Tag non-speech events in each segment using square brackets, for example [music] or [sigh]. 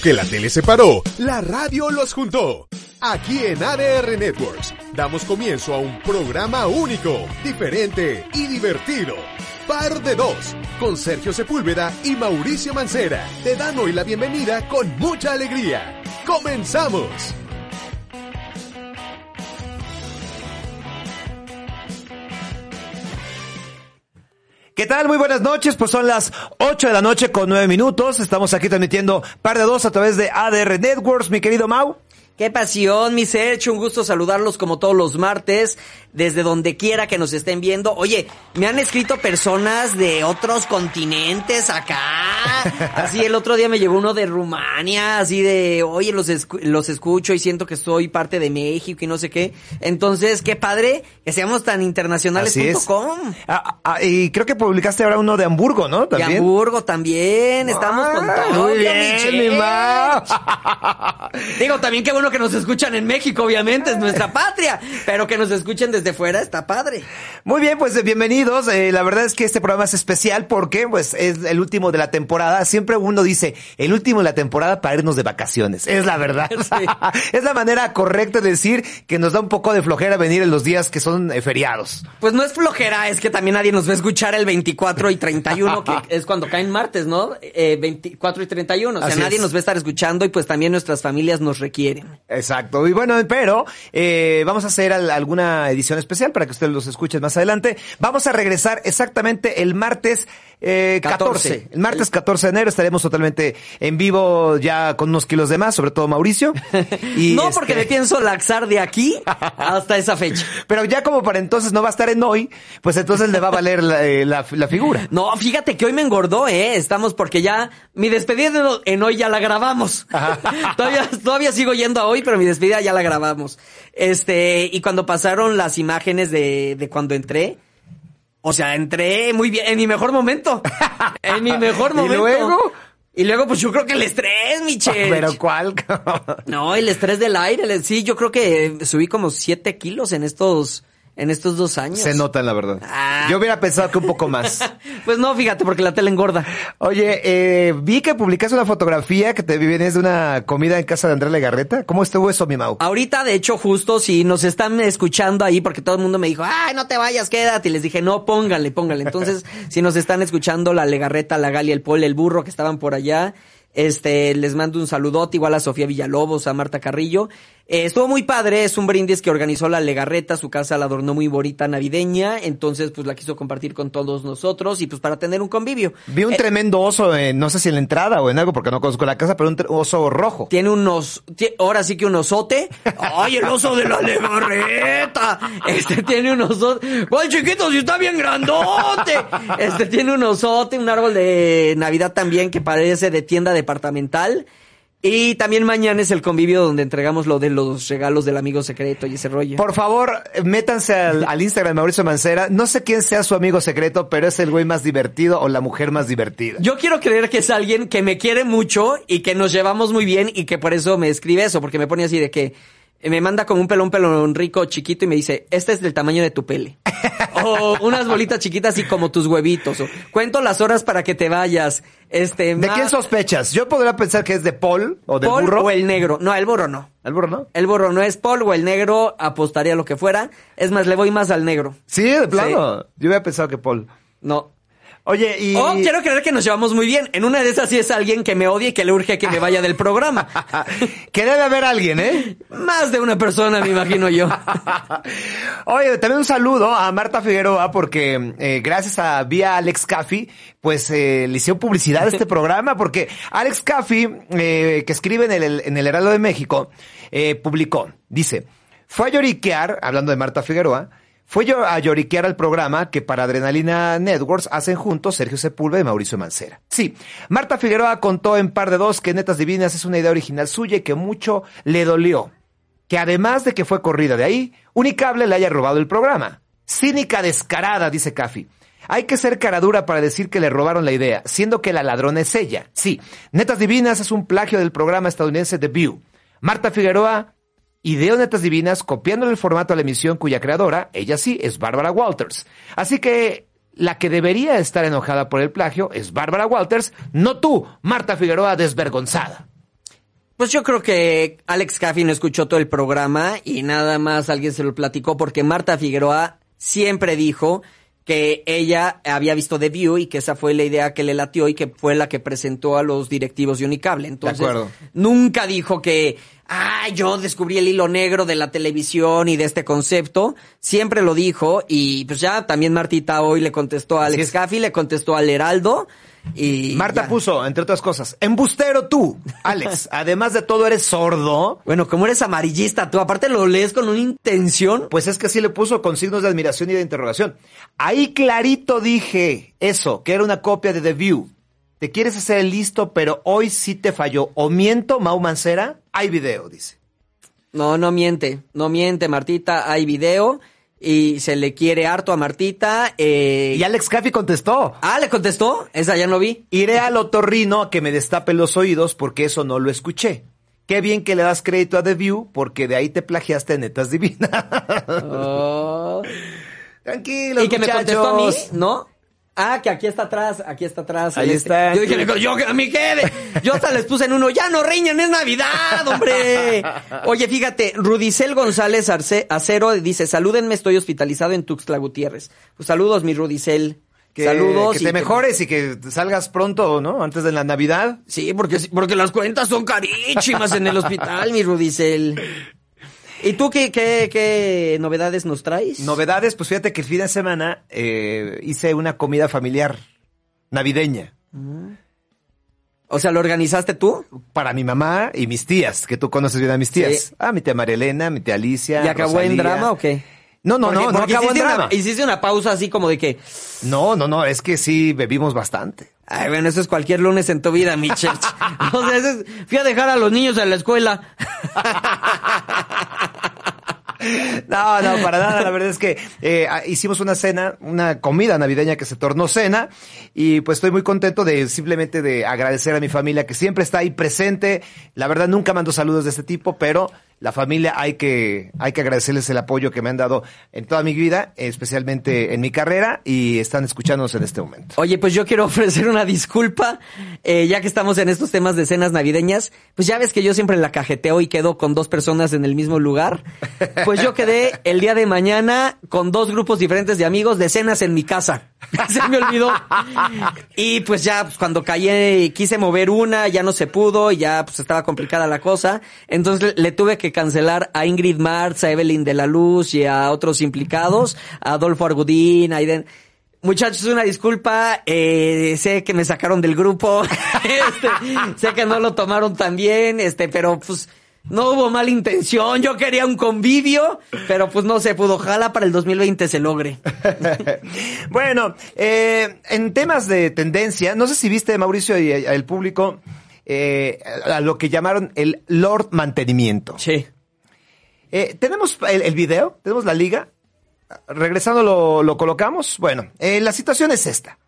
Que la tele se paró, la radio los juntó. Aquí en ADR Networks damos comienzo a un programa único, diferente y divertido. Par de dos, con Sergio Sepúlveda y Mauricio Mancera. Te dan hoy la bienvenida con mucha alegría. ¡Comenzamos! ¿Qué tal? Muy buenas noches. Pues son las 8 de la noche con 9 minutos. Estamos aquí transmitiendo par de dos a través de ADR Networks, mi querido Mau. Qué pasión, mi Sergio. Un gusto saludarlos como todos los martes, desde donde quiera que nos estén viendo. Oye, me han escrito personas de otros continentes acá. [laughs] Así el otro día me llegó uno de Rumania, así de, oye, los, escu- los escucho y siento que soy parte de México y no sé qué. Entonces, qué padre que seamos tan internacionales.com. Ah, ah, y creo que publicaste ahora uno de Hamburgo, ¿no? De También. Hamburgo también, estamos con Ah, todo. Muy bien, mi. Digo, también qué bueno que nos escuchan en México, obviamente, es nuestra patria, pero que nos escuchen desde fuera está padre. Muy bien, pues bienvenidos. Eh, la verdad es que este programa es especial porque pues es el último de la temporada. Siempre uno dice el último de la temporada para irnos de vacaciones. Es la verdad. [laughs] Sí. [laughs] es la manera correcta de decir que nos da un poco de flojera venir en los días que son eh, feriados. Pues no es flojera, es que también nadie nos va a escuchar el 24 y 31, que es cuando caen martes, ¿no? Eh, 24 y 31, o sea, Así nadie es. nos va a estar escuchando y pues también nuestras familias nos requieren. Exacto. Y bueno, pero eh, vamos a hacer al- alguna edición especial para que ustedes los escuchen más adelante. Vamos a regresar exactamente el martes eh, 14. 14. El martes 14 de enero estaremos totalmente en vivo ya con unos kilos de más, sobre todo Mauricio. [laughs] Y, no, este, porque me pienso laxar de aquí hasta esa fecha. [laughs] Pero ya como para entonces no va a estar en hoy, pues entonces le va a valer la, eh, la- la figura. No, fíjate que hoy me engordó, ¿eh? Estamos porque ya mi despedida en hoy ya la grabamos. [laughs] todavía, todavía sigo yendo a hoy, pero mi despedida ya la grabamos. Este, y cuando pasaron las imágenes de, de cuando entré, o sea, entré muy bien, en mi mejor momento. [laughs] En mi mejor ¿Y momento. luego? Y luego, pues yo creo que el estrés, Michelle. [laughs] Pero ¿cuál? No, el estrés del aire. Sí, yo creo que subí como siete kilos en estos, en estos dos años. Se nota, la verdad. Ah. Yo hubiera pensado que un poco más. [laughs] Pues no, fíjate, porque la tele engorda. Oye, eh, vi que publicaste una fotografía que te vienes de una comida en casa de Andrea Legarreta. ¿Cómo estuvo eso, mi Mau? Ahorita, de hecho, justo si nos están escuchando ahí, porque todo el mundo me dijo, ay, no te vayas, quédate. Y les dije, no, póngale, póngale. Entonces, [laughs] si nos están escuchando la Legarreta, la Galia, el Pol, el Burro, que estaban por allá, este, les mando un saludote, igual a Sofía Villalobos, a Marta Carrillo. Eh, estuvo muy padre, es un brindis que organizó la Legarreta, su casa la adornó muy bonita navideña, entonces, pues la quiso compartir con todos nosotros y pues para tener un convivio. Vi un Eh, tremendo oso, en, no sé si en la entrada o en algo, porque no conozco la casa, pero un oso rojo. Tiene unos, ahora sí que un osote. [laughs] ¡Ay, el oso de la legarreta! Este tiene un osote. ¡Ay, chiquito, si está bien grandote! Este tiene un osote, un árbol de Navidad también que parece de tienda departamental. Y también mañana es el convivio donde entregamos lo de los regalos del amigo secreto y ese rollo. Por favor, métanse al, al Instagram de Mauricio Mancera. No sé quién sea su amigo secreto, pero es el güey más divertido o la mujer más divertida. Yo quiero creer que es alguien que me quiere mucho y que nos llevamos muy bien y que por eso me escribe eso, porque me pone así de que me manda como un pelón pelón rico chiquito y me dice, este es del tamaño de tu pele. [laughs] o unas bolitas chiquitas así como tus huevitos. O, cuento las horas para que te vayas. Este, ¿De quién sospechas? Yo podría pensar que es de Paul o del Paul burro. o el negro. No, el burro no. ¿El burro, no? El burro no es Paul o el negro, apostaría lo que fuera. Es más, le voy más al negro. Sí, de plano. Yo hubiera pensado que Paul. No. Oye, y... O quiero creer que nos llevamos muy bien. En una de esas sí es alguien que me odia y que le urge que me vaya del programa. [laughs] que debe haber alguien, ¿eh? Más de una persona, me imagino yo. [laughs] Oye, también un saludo a Marta Figueroa porque eh, gracias a vía Alex Caffi, pues eh, le hicieron publicidad a este [laughs] programa porque Alex Caffi, eh, que escribe en el, en el Heraldo de México, eh, publicó, dice, fue a lloriquear, hablando de Marta Figueroa, fue yo a lloriquear al programa que para Adrenalina Networks hacen juntos Sergio Sepúlveda y Mauricio Mancera. Sí, Marta Figueroa contó en Par de Dos que Netas Divinas es una idea original suya y que mucho le dolió. Que además de que fue corrida de ahí, Unicable le haya robado el programa. Cínica descarada, dice Caffi. Hay que ser caradura para decir que le robaron la idea, siendo que la ladrona es ella. Sí, Netas Divinas es un plagio del programa estadounidense The View. Marta Figueroa ideó Netas Divinas copiando el formato a la emisión cuya creadora, ella sí, es Bárbara Walters. Así que la que debería estar enojada por el plagio es Bárbara Walters, no tú, Marta Figueroa desvergonzada. Pues yo creo que Alex Caffey no escuchó todo el programa y nada más alguien se lo platicó porque Marta Figueroa siempre dijo que ella había visto The View y que esa fue la idea que le latió y que fue la que presentó a los directivos de Unicable. Entonces, acuerdo. nunca dijo que, ah, yo descubrí el hilo negro de la televisión y de este concepto. Siempre lo dijo y pues ya también Martita hoy le contestó a Así Alex es. Caffey, le contestó al Heraldo y Marta ya. puso, entre otras cosas, embustero tú, Alex. [laughs] Además de todo, eres sordo. Bueno, como eres amarillista, tú aparte lo lees con una intención. Pues es que sí le puso con signos de admiración y de interrogación. Ahí clarito dije eso, que era una copia de The View. Te quieres hacer el listo, pero hoy sí te falló. ¿O miento, Mau Mancera? Hay video, dice. No, no miente, no miente, Martita, hay video y se le quiere harto a Martita. Eh... Y Alex Caffey contestó. Ah, ¿le contestó? Esa ya no vi. Iré al otorrino a que me destape los oídos porque eso no lo escuché. Qué bien que le das crédito a The View porque de ahí te plagiaste en Netas Divinas. Oh. [laughs] Tranquilo, y que me contestó a mí. ¿no? Ah, que aquí está atrás, aquí está atrás. Ahí Este, está. Yo dije, yo, a mí qué, yo hasta les puse en uno, ya no riñan, es Navidad, hombre. Oye, fíjate, Rudicel González Arce- Acero dice, salúdenme, estoy hospitalizado en Tuxtla Gutiérrez. Pues saludos, mi Rudicel. Que, saludos. que y te mejores y que salgas pronto, ¿no? Antes de la Navidad. Sí, porque, porque las cuentas son carísimas en el hospital, mi Rudicel. ¿Y tú qué, qué, qué novedades nos traes? Novedades, pues fíjate que el fin de semana eh, hice una comida familiar navideña O sea, ¿lo organizaste tú? para mi mamá y mis tías, que tú conoces bien a mis tías. Sí. Ah, mi tía María Elena, mi tía Alicia. ¿Y acabó en Rosalía. drama o qué? No, no, Porque- no, no acabó en hiciste drama. Una, hiciste una pausa así como de que, No, no, no, es que sí bebimos bastante. ay, bueno, eso es cualquier lunes en tu vida, mi [laughs] church. o sea, eso es- fui a dejar a los niños en la escuela. [laughs] No, no, para nada. La verdad es que eh, ah, hicimos una cena, una comida navideña que se tornó cena y pues estoy muy contento de simplemente de agradecer a mi familia que siempre está ahí presente. La verdad nunca mando saludos de este tipo, pero la familia hay que hay que agradecerles el apoyo que me han dado en toda mi vida, especialmente en mi carrera y están escuchándonos en este momento. Oye, pues yo quiero [laughs] ofrecer una disculpa, eh, ya que estamos en estos temas de cenas navideñas. Pues ya ves que yo siempre la cajeteo y quedo con dos personas en el mismo lugar. Pues yo quedé el día de mañana con dos grupos diferentes de amigos de cenas en mi casa. [laughs] Se me olvidó. Y pues ya pues, cuando caí, quise mover una, ya no se pudo y ya pues estaba complicada la cosa. Entonces le tuve que cancelar a Ingrid Martz, a Evelyn de la Luz y a otros implicados, a Adolfo Argudín, a Aiden. Muchachos, una disculpa, eh, sé que me sacaron del grupo, [laughs] este, sé que no lo tomaron tan bien, este, pero pues no hubo mala intención, yo quería un convivio, pero pues no se pudo, ojalá para el 2020 se logre. [laughs] bueno, eh, en temas de tendencia, no sé si viste, Mauricio, y el público, eh, a lo que llamaron el Lord Mantenimiento. Sí. Eh, tenemos el, el video, tenemos la liga. Regresando lo, lo colocamos. Bueno, eh, la situación es esta.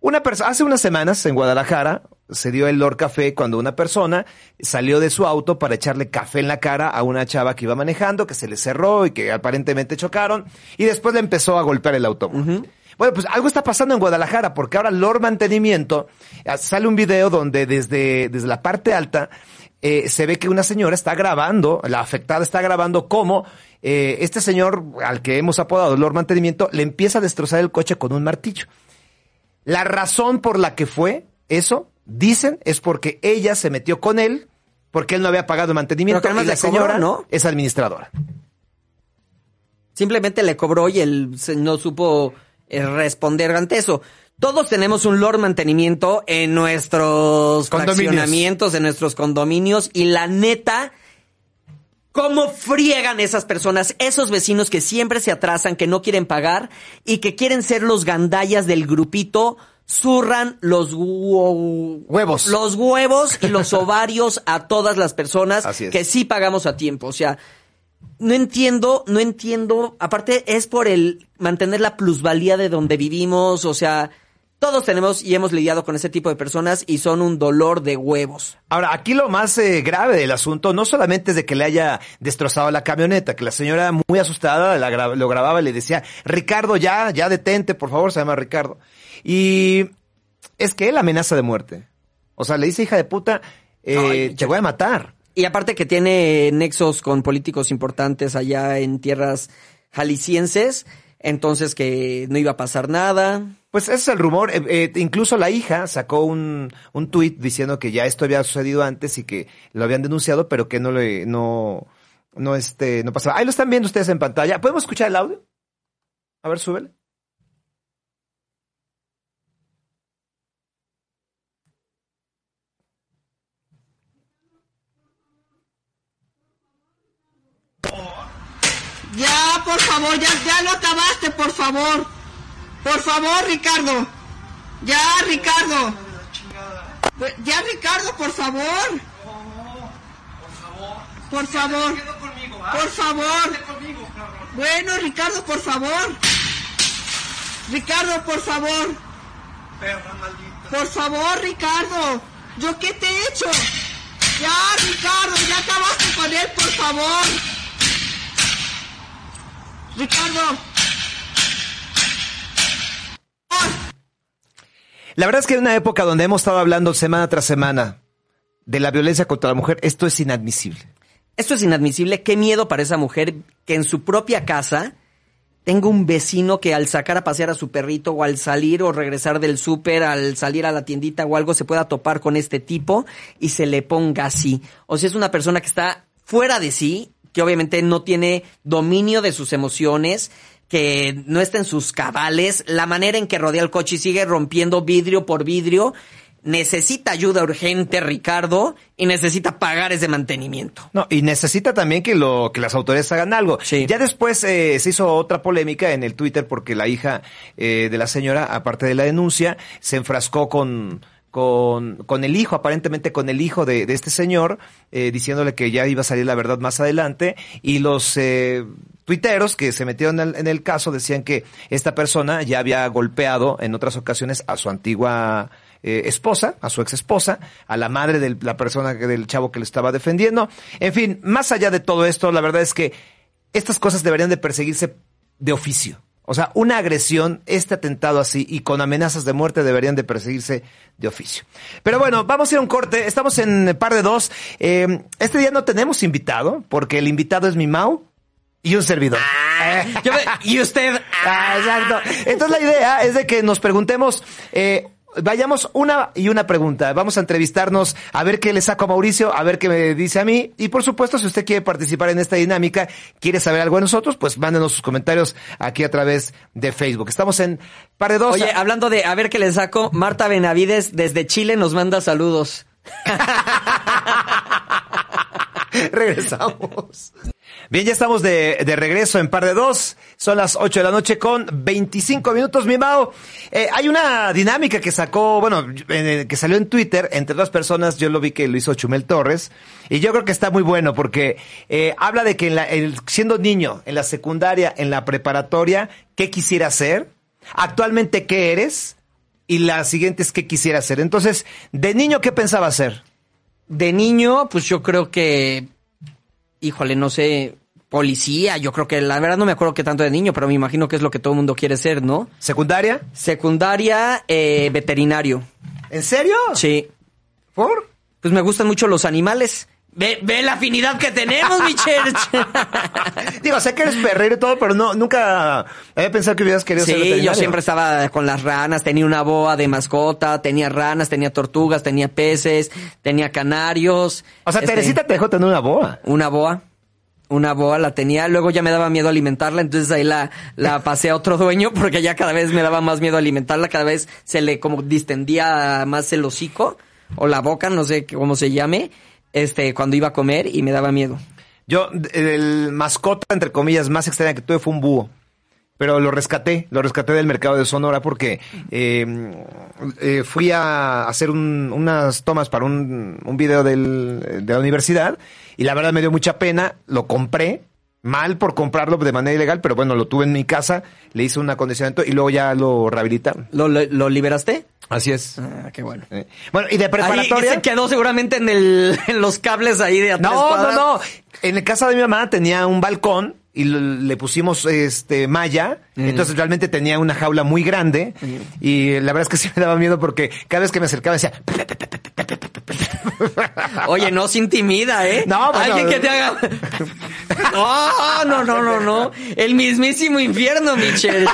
Una persona, hace unas semanas en Guadalajara se dio el Lord Café cuando una persona salió de su auto para echarle café en la cara a una chava que iba manejando, que se le cerró y que aparentemente chocaron, y después le empezó a golpear el automóvil. Bueno, pues algo está pasando en Guadalajara, porque ahora Lord Mantenimiento ah, sale un video donde desde, desde la parte alta eh, se ve que una señora está grabando, la afectada está grabando cómo eh, este señor al que hemos apodado Lord Mantenimiento le empieza a destrozar el coche con un martillo. La razón por la que fue eso, dicen, es porque ella se metió con él, porque él no había pagado el mantenimiento Pero y la cobró, señora ¿no? es administradora. Simplemente le cobró y él no supo eh, responder ante eso. Todos tenemos un Lord Mantenimiento en nuestros Condominios. fraccionamientos, en nuestros condominios y la neta, ¿Cómo friegan esas personas, esos vecinos que siempre se atrasan, que no quieren pagar y que quieren ser los gandallas del grupito? Zurran los hu- Huevos. los huevos y los [laughs] ovarios a todas las personas es. que sí pagamos a tiempo. O sea, no entiendo, no entiendo. Aparte, es por el mantener la plusvalía de donde vivimos. O sea, todos tenemos y hemos lidiado con ese tipo de personas y son un dolor de huevos. Ahora, aquí lo más eh, grave del asunto no solamente es de que le haya destrozado la camioneta, que la señora muy asustada la gra- lo grababa y le decía, Ricardo, ya, ya detente, por favor, se llama Ricardo. Y es que él amenaza de muerte. O sea, le dice, hija de puta, eh, Ay, te voy a matar. Y aparte que tiene nexos con políticos importantes allá en tierras jaliscienses, entonces que no iba a pasar nada. Pues ese es el rumor. Eh, eh, incluso la hija sacó un, un tuit diciendo que ya esto había sucedido antes y que lo habían denunciado, pero que no le, no, no este, no pasaba. Ahí lo están viendo ustedes en pantalla. ¿Podemos escuchar el audio? A ver, súbele. Ya, por favor, ya, ya lo acabaste, por favor. Por favor, Ricardo. Ya, Ricardo. Pues, Ya, Ricardo, por favor. Por favor. Por favor. Bueno, Ricardo, por favor. Ricardo, por favor. Por favor, Ricardo. ¿Yo qué te he hecho? Ya, Ricardo, ya acabaste con él, por favor. Ricardo. La verdad es que en una época donde hemos estado hablando semana tras semana de la violencia contra la mujer, esto es inadmisible. Esto es inadmisible. Qué miedo para esa mujer que en su propia casa tenga un vecino que al sacar a pasear a su perrito o al salir o regresar del súper, al salir a la tiendita o algo, se pueda topar con este tipo y se le ponga así. O sea, es una persona que está fuera de sí, que obviamente no tiene dominio de sus emociones, que no está en sus cabales, la manera en que rodea el coche y sigue rompiendo vidrio por vidrio. Necesita ayuda urgente, Ricardo, y necesita pagar ese mantenimiento. No, y necesita también que lo que las autoridades hagan algo. Sí. Ya después eh, se hizo otra polémica en el Twitter porque la hija eh, de la señora, aparte de la denuncia, se enfrascó con con, con el hijo, aparentemente con el hijo de, de este señor, eh, diciéndole que ya iba a salir la verdad más adelante, y los eh, tuiteros que se metieron en el, en el caso decían que esta persona ya había golpeado en otras ocasiones a su antigua eh, esposa, a su ex esposa, a la madre de la persona que, del chavo que le estaba defendiendo. En fin, más allá de todo esto, la verdad es que estas cosas deberían de perseguirse de oficio. O sea, una agresión, este atentado así y con amenazas de muerte deberían de perseguirse de oficio. Pero bueno, vamos a ir a un corte. Estamos en par de dos. Eh, este día no tenemos invitado porque el invitado es mi Mau y un servidor. Yo me- y usted, Ah, exacto. Entonces la idea es de que nos preguntemos, eh, vayamos una y una pregunta. Vamos a entrevistarnos a ver qué le saco a Mauricio, a ver qué me dice a mí. Y por supuesto, si usted quiere participar en esta dinámica, quiere saber algo de nosotros, pues mándenos sus comentarios aquí a través de Facebook. Estamos en par de dos. Oye, hablando de a ver qué le saco, Marta Benavides desde Chile nos manda saludos. [laughs] Regresamos. Bien, ya estamos de, de regreso en par de dos. Son las 8 de la noche con 25 minutos, mi Mao. Eh, hay una dinámica que sacó, bueno, eh, que salió en Twitter, entre otras personas, yo lo vi que lo hizo Chumel Torres, y yo creo que está muy bueno porque eh, habla de que siendo niño, en la secundaria, en la preparatoria, ¿qué quisiera ser? Actualmente, ¿qué eres? Y la siguiente es ¿qué quisiera ser? Entonces, de niño, ¿qué pensaba ser? De niño, pues yo creo que, híjole, no sé, policía, yo creo que la verdad no me acuerdo qué tanto de niño, pero me imagino que es lo que todo el mundo quiere ser, ¿no? ¿Secundaria? Secundaria, eh, veterinario. ¿En serio? Sí. ¿Por? Pues me gustan mucho los animales. Ve, ve la afinidad que tenemos, mi Cherch. [laughs] Digo, sé que eres perrero y todo, pero no, nunca había pensado que hubieras querido ser Sí, veterinario. yo siempre estaba con las ranas, tenía una boa de mascota, tenía ranas, tenía tortugas, tenía peces, tenía canarios. O sea, Este, Teresita te dejó tener una boa. Una boa. Una boa la tenía, luego ya me daba miedo alimentarla, entonces ahí la, la pasé a otro dueño porque ya cada vez me daba más miedo alimentarla, cada vez se le como distendía más el hocico o la boca, no sé cómo se llame, este, cuando iba a comer y me daba miedo. Yo, el mascota, entre comillas, más extraña que tuve fue un búho. Pero lo rescaté, lo rescaté del mercado de Sonora porque eh, eh, fui a hacer un- unas tomas para un, un video del- de la universidad y la verdad me dio mucha pena, lo compré, mal por comprarlo de manera ilegal, pero bueno, lo tuve en mi casa, le hice un acondicionamiento y luego ya lo rehabilitaron. ¿Lo, lo, lo liberaste? Así es. Ah, qué bueno. Eh, Bueno, y de Ahí preparatoria... se quedó seguramente en, el, [laughs] en los cables ahí de atrás. No, no, no. En la casa de mi mamá tenía un balcón y le pusimos este malla, entonces realmente tenía una jaula muy grande y la verdad es que sí me daba miedo porque cada vez que me acercaba decía, Oye, no se intimida, ¿eh? No. Alguien que te haga. [laughs] No, no, no, no, no. El mismísimo infierno, Michelle.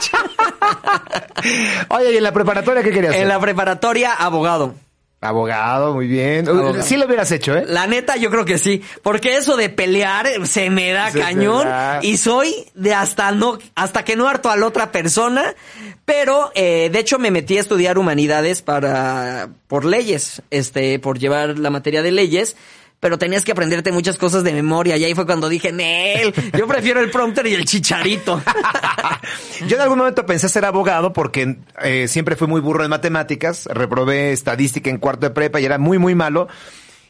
oye, ¿y en la preparatoria qué querías? En la preparatoria, abogado. Abogado, muy bien. Abogado. Sí lo hubieras hecho, ¿eh? La neta, yo creo que sí. Porque eso de pelear eh, se me da Se cañón. da. Y soy de hasta no, hasta que no harto a la otra persona. Pero, eh, de hecho, me metí a estudiar humanidades para, por leyes, este, por llevar la materia de leyes. Pero tenías que aprenderte muchas cosas de memoria. Y ahí fue cuando dije, Nel, yo prefiero el prompter y el chicharito. [laughs] Yo en algún momento pensé ser abogado porque eh, siempre fui muy burro en matemáticas, reprobé estadística en cuarto de prepa y era muy, muy malo.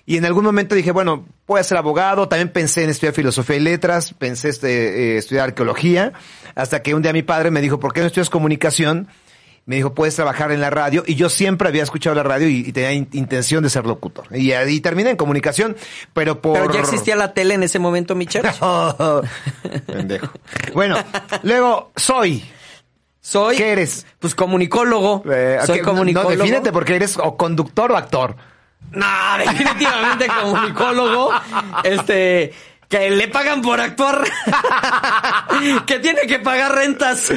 Y en algún momento dije, bueno, voy a ser abogado. También pensé en estudiar filosofía y letras, pensé este, eh, estudiar arqueología, hasta que un día mi padre me dijo, ¿por qué no estudias comunicación? Me dijo, puedes trabajar en la radio. Y yo siempre había escuchado la radio y, y tenía in- intención de ser locutor. Y ahí terminé en comunicación, pero por... Pero ya existía la tele en ese momento, Michelle. [laughs] Pendejo. Bueno, luego, soy. Soy. ¿Qué eres? Pues comunicólogo. Eh, Soy comunicólogo. No, defínete porque eres o conductor o actor. No, definitivamente comunicólogo. Este. Que le pagan por actuar. [laughs] que tiene que pagar rentas.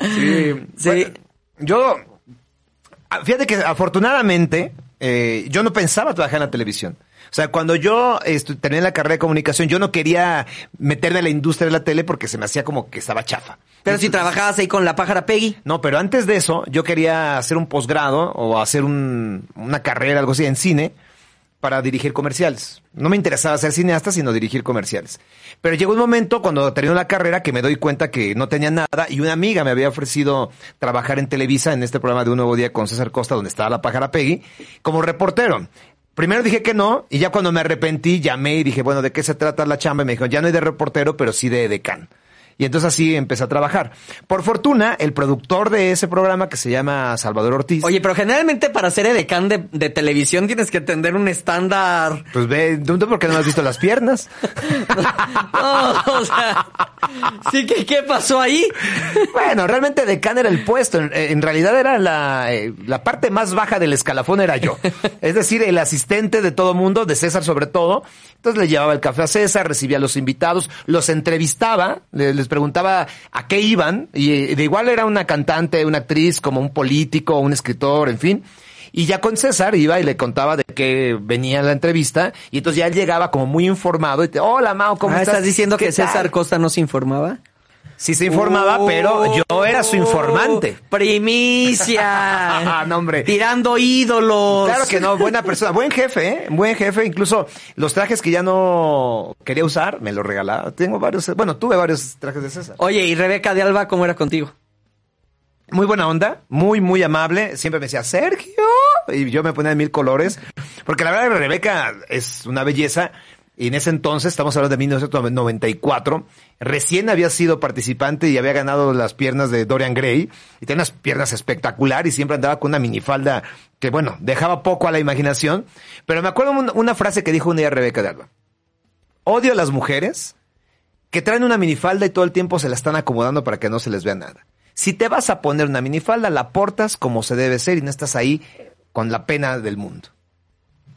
Sí. Sí. Yo, ah, fíjate que afortunadamente, eh, yo no pensaba trabajar en la televisión. O sea, cuando yo terminé la carrera de comunicación, yo no quería meterme a la industria de la tele porque se me hacía como que estaba chafa. Pero si trabajabas ahí con la pájara Peggy. No, pero antes de eso, yo quería hacer un posgrado o hacer un- una carrera, algo así, en cine para dirigir comerciales. No me interesaba ser cineasta, sino dirigir comerciales. Pero llegó un momento cuando terminó la carrera que me doy cuenta que no tenía nada y una amiga me había ofrecido trabajar en Televisa en este programa de Un Nuevo Día con César Costa, donde estaba la pájara Peggy, como reportero. Primero dije que no, y ya cuando me arrepentí, llamé y dije, bueno, ¿de qué se trata la chamba? Y me dijo, ya no hay de reportero, pero sí de decán. Y entonces así empecé a trabajar. Por fortuna, el productor de ese programa, que se llama Salvador Ortiz, Oye, pero generalmente para ser edecán de, de televisión tienes que tener un estándar. pues ve, ¿tú por qué no me has visto las piernas? [laughs] No, o sea. Sí, que ¿qué pasó ahí? Bueno, realmente decán era el puesto. En, en realidad era la, eh, la parte más baja del escalafón era yo. Es decir, el asistente de todo mundo, de César sobre todo. Entonces le llevaba el café a César, recibía a los invitados, los entrevistaba, le- les preguntaba a qué iban. Y eh, de igual era una cantante, una actriz, como un político, un escritor, en fin. Y ya con César iba y le contaba de qué venía la entrevista. Y entonces ya él llegaba como muy informado. Y te, hola, Mao, ¿cómo Ah, estás? ¿Estás diciendo ¿Qué que César tal?" Costa no se informaba? Sí se informaba, pero yo era su informante. Oh, Primicia. [laughs] No, hombre. Tirando ídolos. Claro que no, buena persona, buen jefe, ¿eh? buen jefe. Incluso los trajes que ya no quería usar, me los regalaba. Tengo varios, bueno, tuve varios trajes de César. Oye, ¿y Rebeca de Alba cómo era contigo? Muy buena onda, muy, muy amable. Siempre me decía, Sergio. Y yo me ponía de mil colores. Porque la verdad, Rebeca es una belleza. Y en ese entonces, estamos hablando de 1994, recién había sido participante y había ganado las piernas de Dorian Gray. Y tenía unas piernas espectacular y siempre andaba con una minifalda que, bueno, dejaba poco a la imaginación. Pero me acuerdo un- una frase que dijo un día Rebeca de Alba. Odio a las mujeres que traen una minifalda y todo el tiempo se la están acomodando para que no se les vea nada. Si te vas a poner una minifalda, la portas como se debe ser y no estás ahí con la pena del mundo.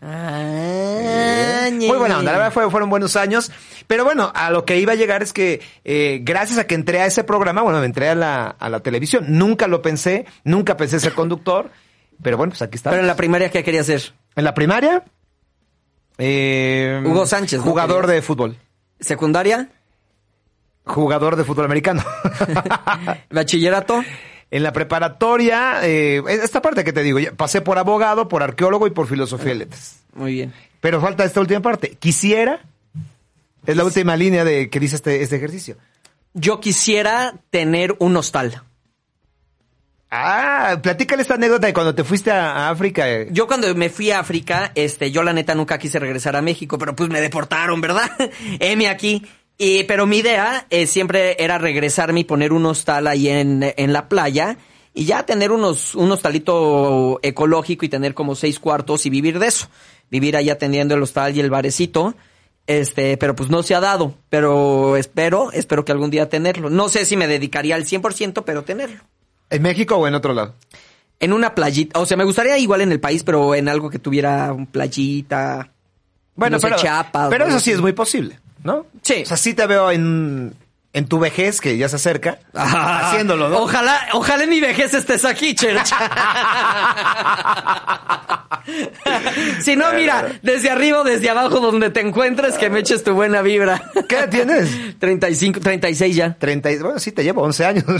Ah, Muy buena onda, la verdad fue- fueron buenos años. Pero bueno, a lo que iba a llegar es que eh, gracias a que entré a ese programa, bueno, me entré a la, a la televisión. Nunca lo pensé, nunca pensé ser conductor. Pero bueno, pues aquí está. Pero en la primaria, ¿qué quería hacer? En la primaria, eh, Hugo Sánchez, ¿no Jugador querías? de fútbol. ¿Secundaria? Jugador de fútbol americano. [laughs] [laughs] ¿Bachillerato? En la preparatoria, eh, esta parte que te digo, pasé por abogado, por arqueólogo y por filosofía y letras. Muy bien. Pero falta esta última parte. Quisiera, Es la última línea de que dice este, este ejercicio. Yo quisiera tener un hostal. Ah, platícale esta anécdota de cuando te fuiste a, a África. eh. Yo cuando me fui a África, este, yo la neta nunca quise regresar a México, pero pues me deportaron, ¿verdad? [laughs] Heme aquí. Y, pero mi idea eh, siempre era regresarme y poner un hostal ahí en, en la playa y ya tener unos, un hostalito ecológico y tener como seis cuartos y vivir de eso. Vivir ahí atendiendo el hostal y el barecito. Este, pero pues no se ha dado. Pero espero, espero que algún día tenerlo. No sé si me dedicaría al 100%, pero tenerlo. ¿En México o en otro lado? En una playita, o sea, me gustaría igual en el país, pero en algo que tuviera un playita. Bueno, no sé, pero, Chiapas, pero eso sí es muy posible, ¿no? Sí. O sea, sí te veo en, en tu vejez, que ya se acerca, Ah, haciéndolo, ¿no? Ojalá, ojalá en mi vejez estés aquí, Cherch. [laughs] si no, mira, desde arriba o desde abajo donde te encuentres, que me eches tu buena vibra. ¿Qué edad tienes? [laughs] 35, 36 ya. 30, y- bueno, sí, te llevo 11 años. [laughs]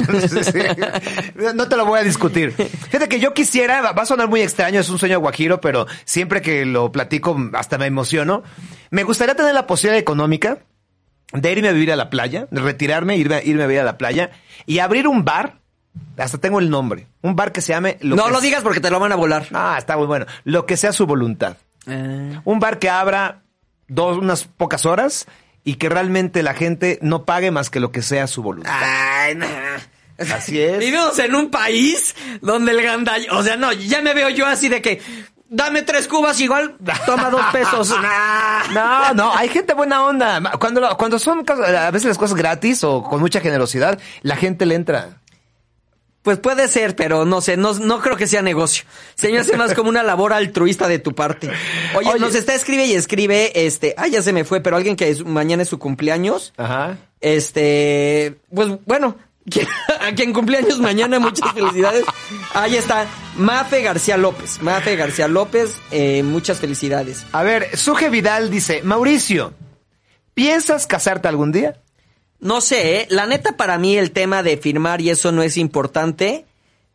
No te lo voy a discutir. Fíjate que yo quisiera, va a sonar muy extraño, es un sueño guajiro, pero siempre que lo platico hasta me emociono. Me gustaría tener la posibilidad económica de irme a vivir a la playa, de retirarme, irme, irme a vivir a la playa y abrir un bar. Hasta tengo el nombre. Un bar que se llame... no que lo digas porque te lo van a volar. Ah, está muy bueno. Lo que sea su voluntad. Eh, Un bar que abra dos, unas pocas horas y que realmente la gente no pague más que lo que sea su voluntad. Ay, no. Así es. [laughs] Vivimos en un país donde el gandallo, o sea, no, ya me veo yo así de que dame tres cubas igual, toma dos pesos. [laughs] No, no, hay gente buena onda. Cuando, lo- cuando son a veces las cosas gratis o con mucha generosidad, la gente le entra. Pues puede ser, pero no sé, no, no creo que sea negocio. Se me hace más como una labor altruista de tu parte. Oye, Oye. nos está escribe y escribe, este, ah, ya se me fue, pero alguien que es- mañana es su cumpleaños, Ajá. este, pues bueno, [laughs] a quien cumpleaños mañana, muchas felicidades. Ahí está, Mafe García López, Mafe García López, eh, muchas felicidades. A ver, Suje Vidal dice, Mauricio, ¿piensas casarte algún día? No sé, ¿eh? la neta para mí el tema de firmar y eso no es importante.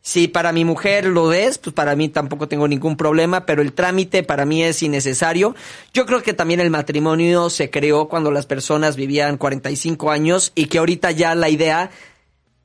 Si para mi mujer lo es, pues para mí tampoco tengo ningún problema, pero el trámite para mí es innecesario. Yo creo que también el matrimonio se creó cuando las personas vivían 45 años y que ahorita ya la idea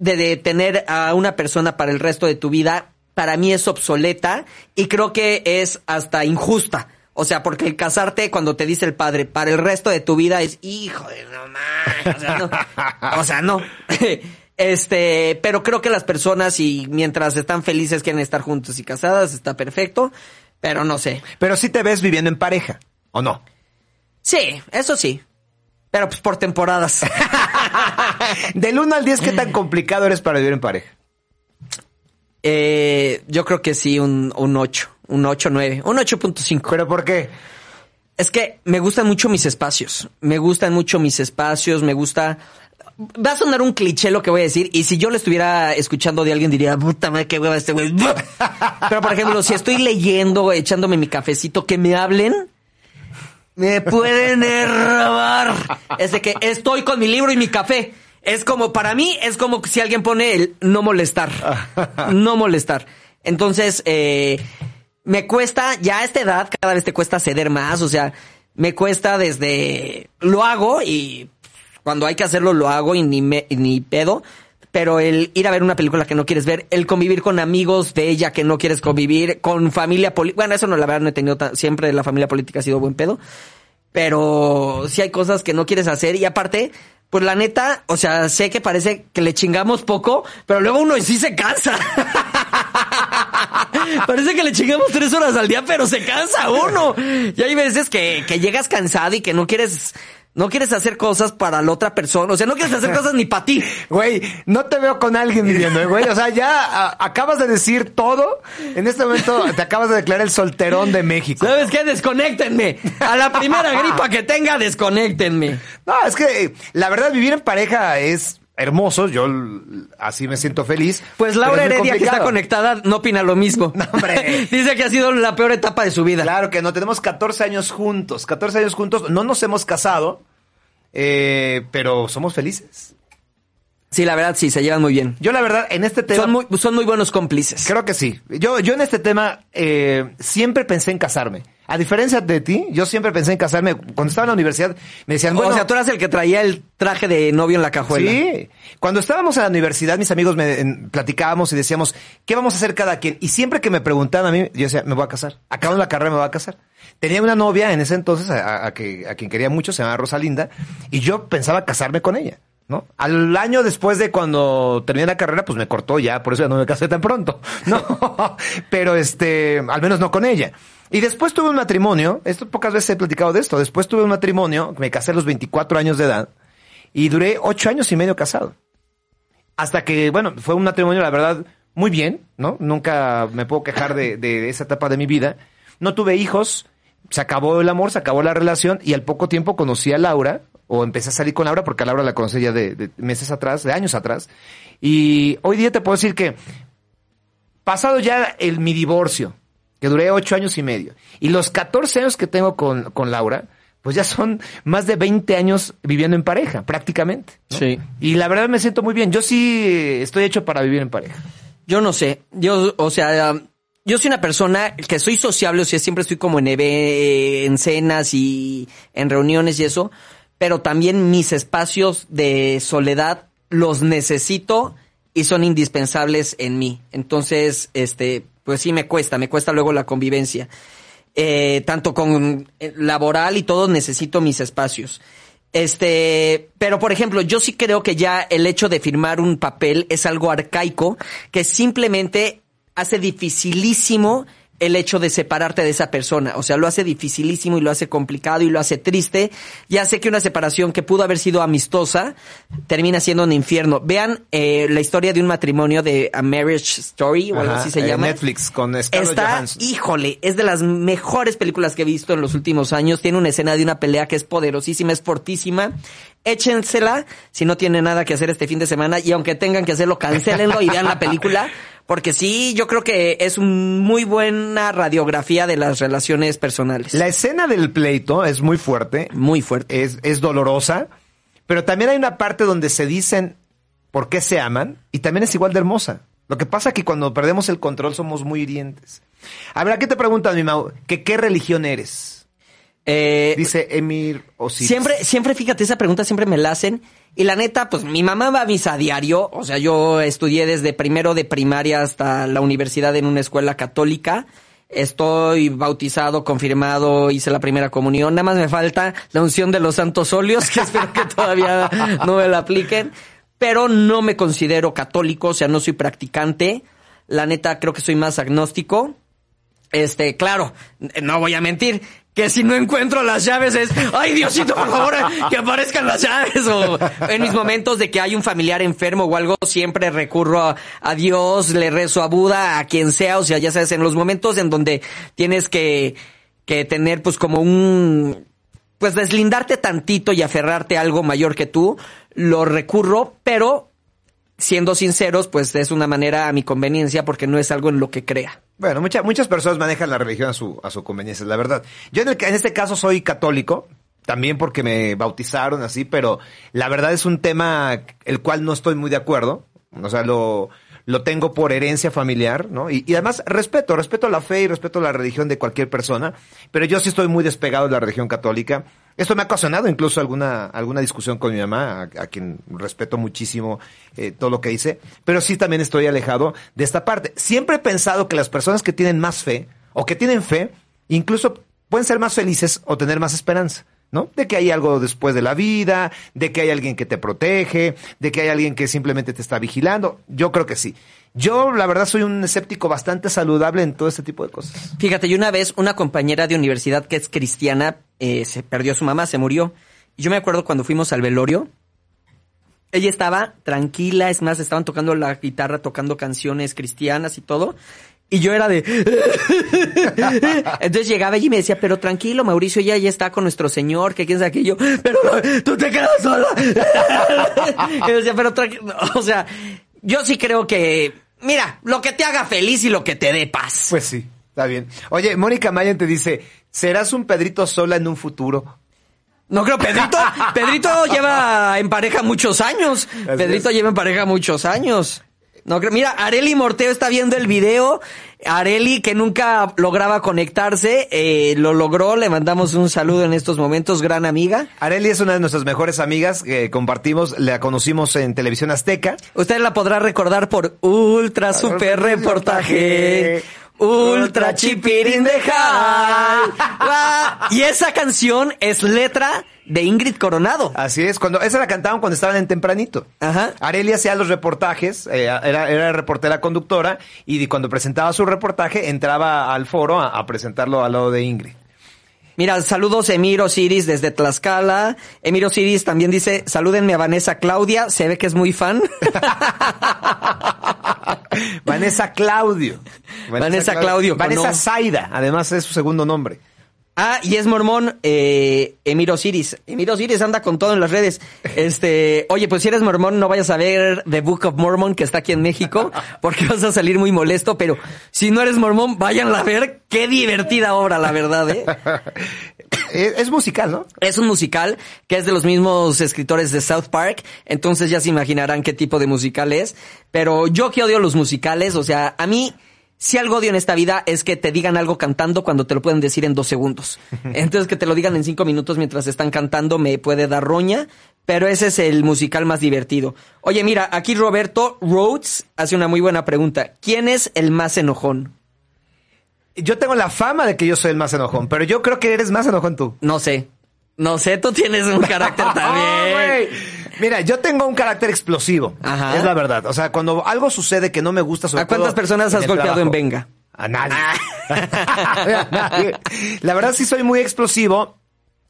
de, tener a una persona para el resto de tu vida, para mí es obsoleta y creo que es hasta injusta. O sea, porque el casarte, cuando te dice el padre, para el resto de tu vida es, hijo de mames", O sea, no. [laughs] O sea, no. [laughs] Este, pero creo que las personas, y mientras están felices, quieren estar juntos y casadas, está perfecto. Pero no sé. Pero sí te ves viviendo en pareja, ¿o no? Sí, eso sí. Pero pues por temporadas. [laughs] Del 1 al 10, ¿qué tan complicado eres para vivir en pareja? Eh, yo creo que sí, un, un 8. Un 8, 9. Un 8.5. ¿Pero por qué? Es que me gustan mucho mis espacios. Me gustan mucho mis espacios. Me gusta. Va a sonar un cliché lo que voy a decir. Y si yo lo estuviera escuchando de alguien, diría, puta madre, qué hueva este güey. [laughs] Pero por ejemplo, si estoy leyendo, echándome mi cafecito, que me hablen. Me pueden robar. Es de que estoy con mi libro y mi café. Es como, para mí, es como si alguien pone el no molestar. No molestar. Entonces, eh, me cuesta, ya a esta edad, cada vez te cuesta ceder más. O sea, me cuesta desde, lo hago y cuando hay que hacerlo lo hago y ni, me, ni pedo. Pero el ir a ver una película que no quieres ver, el convivir con amigos de ella que no quieres convivir, con familia política. Bueno, eso no, la verdad no he tenido tan- siempre la familia política ha sido buen pedo. Pero sí hay cosas que no quieres hacer y aparte, pues la neta, o sea, sé que parece que le chingamos poco, pero luego uno sí se cansa. [laughs] Parece que le chingamos tres horas al día, pero se cansa uno. Y hay veces que, que llegas cansado y que no quieres, no quieres hacer cosas para la otra persona. O sea, no quieres hacer [laughs] cosas ni para ti. Güey, no te veo con alguien viviendo, ¿eh, güey. O sea, ya a- acabas de decir todo. En este momento te acabas de declarar el solterón de México. ¿Sabes qué? Desconéctenme. A la primera [laughs] gripa que tenga, desconéctenme. No, es que eh, la verdad vivir en pareja es hermoso. Yo así me siento feliz. Pues Laura Heredia, que está conectada, no opina lo mismo. No, hombre. [laughs] Dice que ha sido la peor etapa de su vida. Claro que no, tenemos 14 años juntos. 14 años juntos. No nos hemos casado, eh, pero somos felices. Sí, la verdad, sí, se llevan muy bien. Yo la verdad, en este tema... Son muy, son muy buenos cómplices. Creo que sí. Yo, yo en este tema eh, siempre pensé en casarme. A diferencia de ti, yo siempre pensé en casarme. Cuando estaba en la universidad, me decían, bueno, o sea, tú eras el que traía el traje de novio en la cajuela. Sí. Cuando estábamos en la universidad, mis amigos me en- platicábamos y decíamos, ¿qué vamos a hacer cada quien? Y siempre que me preguntaban a mí, yo decía, me voy a casar. Acabando la carrera, me voy a casar. Tenía una novia en ese entonces, a que, a quien quería mucho, se llamaba Rosalinda, y yo pensaba casarme con ella. ¿No? Al año después de cuando terminé la carrera, pues me cortó ya, por eso ya no me casé tan pronto. [laughs] No, pero este, al menos no con ella. Y después tuve un matrimonio, esto pocas veces he platicado de esto, después tuve un matrimonio, me casé a los 24 años de edad, y duré ocho años y medio casado. Hasta que, bueno, fue un matrimonio, la verdad, muy bien, ¿no? Nunca me puedo quejar de, de esa etapa de mi vida. No tuve hijos, se acabó el amor, se acabó la relación, y al poco tiempo conocí a Laura, o empecé a salir con Laura, porque a Laura la conocí ya de, de meses atrás, de años atrás. Y hoy día te puedo decir que, pasado ya el, mi divorcio, que duré ocho años y medio, y los 14 años que tengo con, con Laura, pues ya son más de 20 años viviendo en pareja, prácticamente. ¿no? Sí. Y la verdad me siento muy bien. Yo sí estoy hecho para vivir en pareja. Yo no sé. Yo, o sea, yo soy una persona que soy sociable, o sea, siempre estoy como en, en cenas y en reuniones y eso, pero también mis espacios de soledad los necesito y son indispensables en mí. Entonces, este, pues sí me cuesta, me cuesta luego la convivencia. Eh, tanto con eh, laboral y todo necesito mis espacios. Este, pero por ejemplo, yo sí creo que ya el hecho de firmar un papel es algo arcaico que simplemente hace dificilísimo el hecho de separarte de esa persona. O sea, lo hace dificilísimo y lo hace complicado y lo hace triste. Y hace que una separación que pudo haber sido amistosa termina siendo un infierno. Vean eh, la historia de un matrimonio de A Marriage Story o algo así se eh, llama. Netflix con Scarlett Está, Johansson. híjole, es de las mejores películas que he visto en los últimos años. Tiene una escena de una pelea que es poderosísima, es fortísima. Échensela si no tienen nada que hacer este fin de semana y aunque tengan que hacerlo, cancelenlo y vean la película. [laughs] Porque sí, yo creo que es muy buena radiografía de las relaciones personales. La escena del pleito es muy fuerte, Muy fuerte. es, es dolorosa, pero también hay una parte donde se dicen por qué se aman y también es igual de hermosa. Lo que pasa es que cuando perdemos el control somos muy hirientes. A ver, ¿a qué te preguntan, mi Mau? ¿Que qué religión eres? Eh, Dice Emir Osiris. Siempre, siempre, fíjate, esa pregunta siempre me la hacen. Y la neta, pues mi mamá va a misa a diario. O sea, yo estudié desde primero de primaria hasta la universidad en una escuela católica. Estoy bautizado, confirmado, hice la primera comunión. Nada más me falta la unción de los santos óleos, que espero que todavía [laughs] no me la apliquen. Pero no me considero católico, o sea, no soy practicante. La neta, creo que soy más agnóstico. Este, claro, no voy a mentir, que si no encuentro las llaves es, ay Diosito, por favor, que aparezcan las llaves. O en mis momentos de que hay un familiar enfermo o algo, siempre recurro a, a Dios, le rezo a Buda, a quien sea, o sea, ya sabes, en los momentos en donde tienes que, que tener pues como un, pues deslindarte tantito y aferrarte a algo mayor que tú, lo recurro, pero siendo sinceros, pues es una manera a mi conveniencia porque no es algo en lo que crea. Bueno, mucha- muchas personas manejan la religión a su, a su conveniencia, la verdad. Yo en, el, en este caso soy católico, también porque me bautizaron así, pero la verdad es un tema el cual no estoy muy de acuerdo. O sea, lo, lo tengo por herencia familiar, ¿no? Y, y además respeto, respeto la fe y respeto la religión de cualquier persona, pero yo sí estoy muy despegado de la religión católica. Esto me ha ocasionado incluso alguna, alguna discusión con mi mamá, a, quien respeto muchísimo eh, todo lo que dice, pero sí también estoy alejado de esta parte. Siempre he pensado que las personas que tienen más fe, o que tienen fe, incluso pueden ser más felices o tener más esperanza. ¿No? De que hay algo después de la vida, de que hay alguien que te protege, de que hay alguien que simplemente te está vigilando. Yo creo que sí. Yo, la verdad, soy un escéptico bastante saludable en todo este tipo de cosas. Fíjate, y una vez una compañera de universidad que es cristiana eh, se perdió a su mamá, se murió. Yo me acuerdo cuando fuimos al velorio, ella estaba tranquila, es más, estaban tocando la guitarra, tocando canciones cristianas y todo. Y yo era de... [laughs] Entonces llegaba ella y me decía, pero tranquilo, Mauricio, ella ya está con nuestro señor, que quién sabe qué. Yo, pero tú te quedas sola. [laughs] y decía, pero tranquilo. [laughs] O sea, yo sí creo que, mira, lo que te haga feliz y lo que te dé paz. Pues sí, está bien. Oye, Mónica Mayen te dice, ¿serás un Pedrito sola en un futuro? No creo, Pedrito, [laughs] Pedrito lleva en pareja muchos años. Así Pedrito es. lleva en pareja muchos años. No creo. Mira, Areli Morteo está viendo el video. Areli, que nunca lograba conectarse, eh, lo logró. Le mandamos un saludo en estos momentos, gran amiga. Areli es una de nuestras mejores amigas que compartimos, la conocimos en Televisión Azteca. Usted la podrá recordar por Ultra Super Reportaje. Ultra Chipirín de High. [laughs] Ah, Y esa canción es letra de Ingrid Coronado. Así es, cuando esa la cantaban cuando estaban en tempranito. Ajá. Areli hacía los reportajes, eh, era, era reportera conductora y cuando presentaba su reportaje entraba al foro a, a presentarlo al lado de Ingrid. Mira, saludos Emiro Osiris desde Tlaxcala. Emiro Osiris también dice, salúdenme a Vanessa Claudia, se ve que es muy fan. [laughs] Vanessa Claudio. Vanessa Claudio, Vanessa no. Zaida, además es su segundo nombre. Ah, y es mormón, eh, Emiro Osiris. Emiro Osiris anda con todo en las redes. Este, oye, pues si eres mormón, no vayas a ver The Book of Mormon, que está aquí en México, [laughs] porque vas a salir muy molesto, pero si no eres mormón, vayan a ver. Qué divertida obra, la verdad, eh. [laughs] Es, es musical, ¿no? Es un musical que es de los mismos escritores de South Park, entonces ya se imaginarán qué tipo de musical es. Pero yo que odio los musicales, o sea, a mí, si algo odio en esta vida es que te digan algo cantando cuando te lo pueden decir en dos segundos. [laughs] Entonces que te lo digan en cinco minutos mientras están cantando me puede dar roña, pero ese es el musical más divertido. Oye, mira, aquí Roberto Rhodes hace una muy buena pregunta. ¿Quién es el más enojón? Yo tengo la fama de que yo soy el más enojón, pero yo creo que eres más enojón tú. No sé. No sé, tú tienes un carácter [laughs] Ah, también. güey. Mira, yo tengo un carácter explosivo. Ajá. Es la verdad. O sea, cuando algo sucede que no me gusta, sobre ¿A cuántas todo personas has golpeado en. Venga? A nadie. [laughs] A nadie. La verdad sí soy muy explosivo,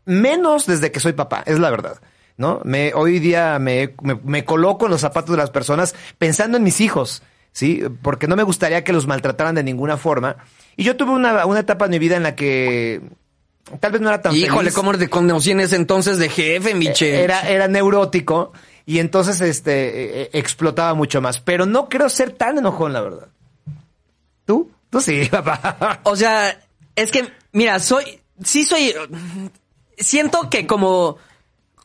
menos desde que soy papá, es la verdad. ¿No? Me, hoy día me, me, me coloco en los zapatos de las personas pensando en mis hijos, ¿sí? Porque no me gustaría que los maltrataran de ninguna forma. Y yo tuve una, una etapa en mi vida en la que tal vez no era tan Híjole, feliz. ¿cómo te conocí en ese entonces de jefe, Miche? Era, era neurótico y entonces este eh, explotaba mucho más. Pero no creo ser tan enojón, la verdad. ¿Tú? Tú sí, [laughs] papá. O sea, es que, mira, soy, sí soy, siento que como,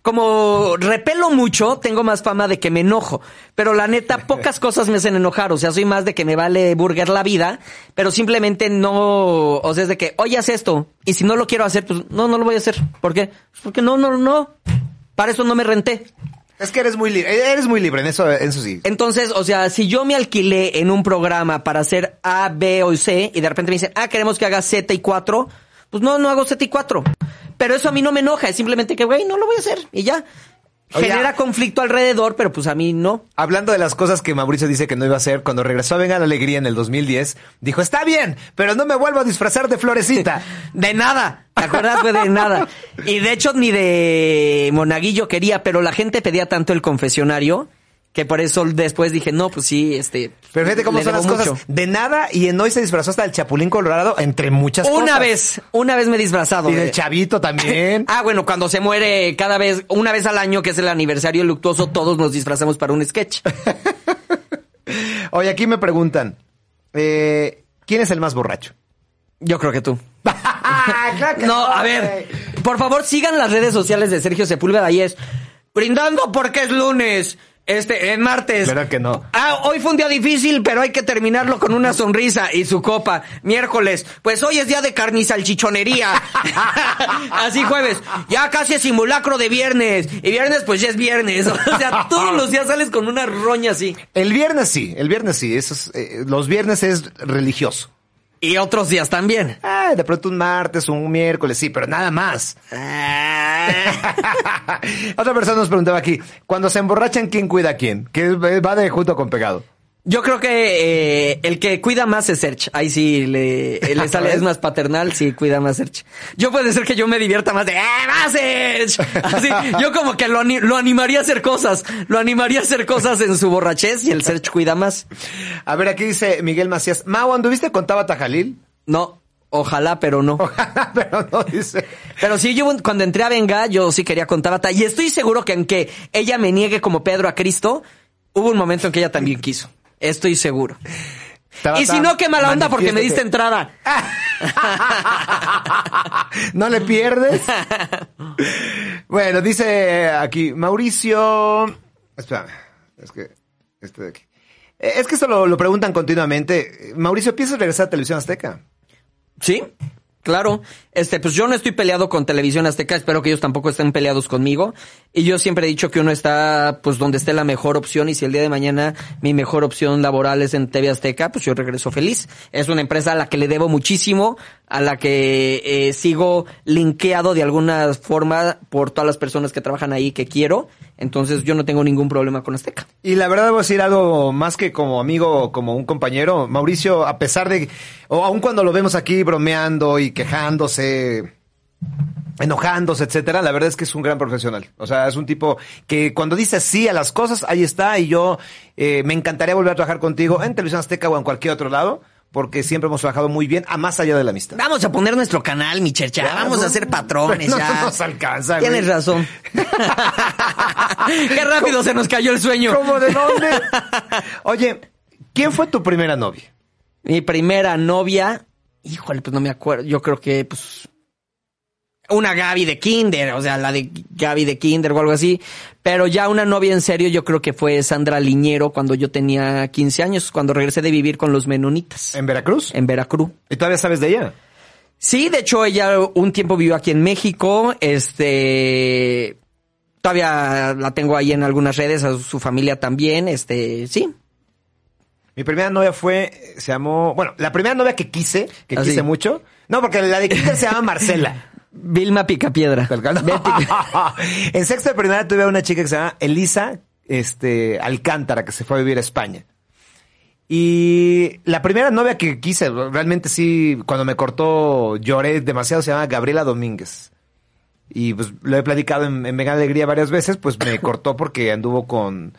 como repelo mucho, tengo más fama de que me enojo. Pero la neta, [laughs] pocas cosas me hacen enojar. O sea, soy más de que me vale burger la vida, pero simplemente no, o sea, es de que, oye, haz esto. Y si no lo quiero hacer, pues no, no lo voy a hacer. ¿Por qué? Pues porque no, no, no. Para eso no me renté. Es que eres muy libre, eres muy libre en eso, en eso sí. Entonces, o sea, si yo me alquilé en un programa para hacer A, B o C y de repente me dicen, ah, queremos que hagas Z y 4, pues no, no hago Z y 4. Pero eso a mí no me enoja, es simplemente que, güey, no lo voy a hacer y ya. Oye, Genera ah. conflicto alrededor, pero pues a mí no. Hablando de las cosas que Mauricio dice que no iba a hacer, cuando regresó a Venga la Alegría en el 2010, dijo, está bien, pero no me vuelvo a disfrazar de florecita. [laughs] De nada. ¿Te acuerdas? Fue de nada. Y de hecho ni de Monaguillo quería, pero la gente pedía tanto el confesionario que por eso después dije, no, pues sí, este. Pero fíjate cómo son las cosas. De nada y en hoy se disfrazó hasta el Chapulín Colorado, entre muchas cosas. Una vez, una vez me he disfrazado. Y de- del Chavito también. [laughs] Ah, bueno, cuando se muere cada vez, una vez al año, que es el aniversario luctuoso, todos nos disfrazamos para un sketch. [laughs] Oye, aquí me preguntan, eh, ¿quién es el más borracho? Yo creo que tú. [laughs] claro que No, a ver, por favor sigan las redes sociales de Sergio Sepúlveda y es brindando porque es lunes. Este, es martes. Claro que no. Ah, hoy fue un día difícil, pero hay que terminarlo con una sonrisa y su copa. Miércoles, pues hoy es día de carnisalchichonería. [laughs] Así jueves, ya casi es simulacro de viernes. Y viernes, pues ya es viernes. [laughs] O sea, todos los días sales con una roña así. El viernes sí, el viernes sí. Eso es, eh, los viernes es religioso. Y otros días también. Ah, de pronto un martes un miércoles, sí, pero nada más. [laughs] Otra persona nos preguntaba aquí, cuando se emborrachan, ¿quién cuida a quién? Que va de junto con pegado. Yo creo que eh, el que cuida más es Serge. Ahí sí le, le [laughs] sale, es más paternal, sí cuida más Serge. Yo puede ser que yo me divierta más de ¡Eh, más Serge! [laughs] Así, yo como que lo, lo animaría a hacer cosas. Lo animaría a hacer cosas en su borrachez y el Serge cuida más. A ver, aquí dice Miguel Macías, Mau, ¿anduviste con Tabata Jalil? No, ojalá, pero no. [laughs] pero no dice. Pero sí, yo cuando entré a Venga, yo sí quería con Tabata. Y estoy seguro que aunque ella me niegue como Pedro a Cristo, hubo un momento en que ella también quiso. Estoy seguro. Y si no, qué mala onda porque me diste entrada. [laughs] no le pierdes. bueno, dice aquí Mauricio. Espérame, es que este de aquí. Eh, Es que esto lo, lo preguntan continuamente. Mauricio, ¿piensas regresar a Televisión Azteca? Sí, claro. Este, pues yo no estoy peleado con Televisión Azteca, espero que ellos tampoco estén peleados conmigo. Y yo siempre he dicho que uno está, pues, donde esté la mejor opción. Y si el día de mañana mi mejor opción laboral es en TV Azteca, pues yo regreso feliz. Es una empresa a la que le debo muchísimo, a la que eh, sigo linkeado de alguna forma por todas las personas que trabajan ahí que quiero. Entonces yo no tengo ningún problema con Azteca. Y la verdad debo decir algo más que como amigo como un compañero. Mauricio, a pesar de, o aun cuando lo vemos aquí bromeando y quejándose, enojándose, etcétera, la verdad es que es un gran profesional. O sea, es un tipo que cuando dice sí a las cosas, ahí está. Y yo eh, me encantaría volver a trabajar contigo en Televisión Azteca o en cualquier otro lado, porque siempre hemos trabajado muy bien, a más allá de la amistad. Vamos a poner nuestro canal, mi chercha. Ya, Vamos no, a ser patrones [laughs] no ya. nos alcanza, Tienes güey. razón. [laughs] Qué rápido se nos cayó el sueño. ¿Cómo de dónde? Oye, ¿quién fue tu primera novia? Mi primera novia, híjole, pues no me acuerdo. Yo creo que, pues, una Gaby de Kinder, o sea, la de Gaby de Kinder o algo así. Pero ya una novia en serio, yo creo que fue Sandra Liñero cuando yo tenía 15 años, cuando regresé de vivir con los menonitas ¿En Veracruz? en Veracruz. ¿Y todavía sabes de ella? Sí, de hecho ella un tiempo vivió aquí en México, este todavía la tengo ahí en algunas redes, a su familia también, este, sí. Mi primera novia fue, se llamó, bueno, la primera novia que quise, que ¿Ah, quise mucho. No, porque la de Kinder se llama Marcela. [laughs] Vilma Picapiedra. [laughs] En sexto de primaria tuve a una chica que se llama Elisa este, Alcántara, que se fue a vivir a España. Y la primera novia que quise, realmente sí, cuando me cortó lloré demasiado, se llama Gabriela Domínguez. Y pues lo he platicado en, en Mega Alegría varias veces, pues me [laughs] cortó porque anduvo con,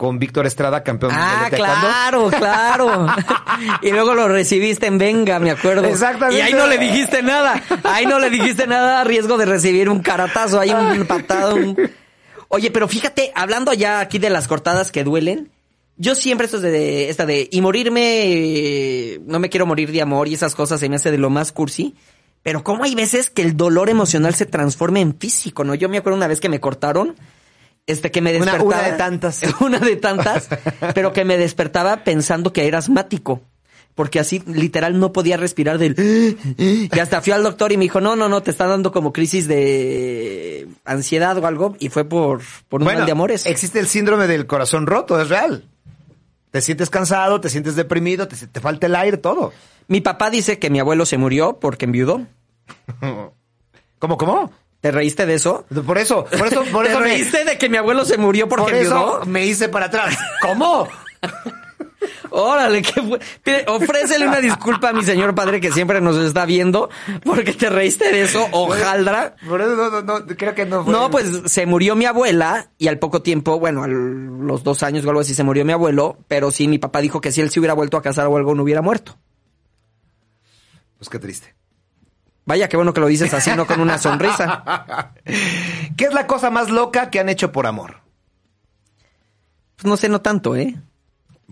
con Víctor Estrada, campeón Ah, de taekwondo. claro, claro. [laughs] y luego lo recibiste en Venga, me acuerdo. Exactamente. Y ahí no le dijiste nada. Ahí no le dijiste nada a riesgo de recibir un caratazo, ahí un patado. un- [laughs] Oye, pero fíjate, hablando ya aquí de las cortadas que duelen, yo siempre esto es de, esta de, y morirme, eh, no me quiero morir de amor y esas cosas se me hace de lo más cursi. Pero cómo hay veces que el dolor emocional se transforma en físico, ¿no? Yo me acuerdo una vez que me cortaron, este que me Una- despertaba. una de tantas. [laughs] una de tantas, pero que me despertaba pensando que era asmático. Porque así, literal, no podía respirar del... [gasps] Y hasta fui al doctor y me dijo, no, no, no, te está dando como crisis de ansiedad o algo. Y fue por, por un mal de amores. Existe el síndrome del corazón roto, es real. Te sientes cansado, te sientes deprimido, te, te falta el aire, todo. Mi papá dice que mi abuelo se murió porque enviudó. [laughs] ¿Cómo, cómo? ¿Te reíste de eso? Por eso, por eso, por [laughs] ¿Te eso me, reíste de que mi abuelo se murió porque por eso enviudó? me hice para atrás. ¿Cómo? [laughs] Órale, Pide- Ofrécele una disculpa a mi señor padre que siempre nos está viendo porque te reíste de eso, ojaldra. Por eso no, no, no, creo que no fue. No, pues se murió mi abuela y al poco tiempo, bueno, a los dos años o algo así se murió mi abuelo, pero sí mi papá dijo que si él se hubiera vuelto a casar o algo no hubiera muerto. Pues qué triste. Vaya, qué bueno que lo dices así, no con una sonrisa. [laughs] ¿Qué es la cosa más loca que han hecho por amor? Pues no sé, no tanto, ¿eh?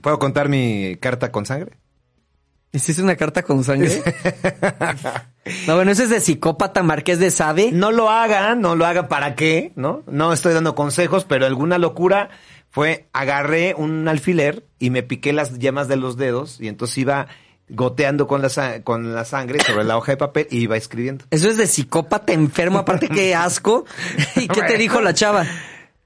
¿Puedo contar mi carta con sangre? ¿Hiciste una carta con sangre? [laughs] no, bueno, eso es de psicópata Marqués de Sade. No lo hagan, no lo hagan para qué, ¿no? No estoy dando consejos, pero alguna locura fue agarré un alfiler y me piqué las yemas de los dedos y entonces iba goteando con la, con la sangre sobre la hoja de papel y iba escribiendo. Eso es de psicópata enfermo, aparte qué [laughs] asco. ¿Y qué te dijo la chava?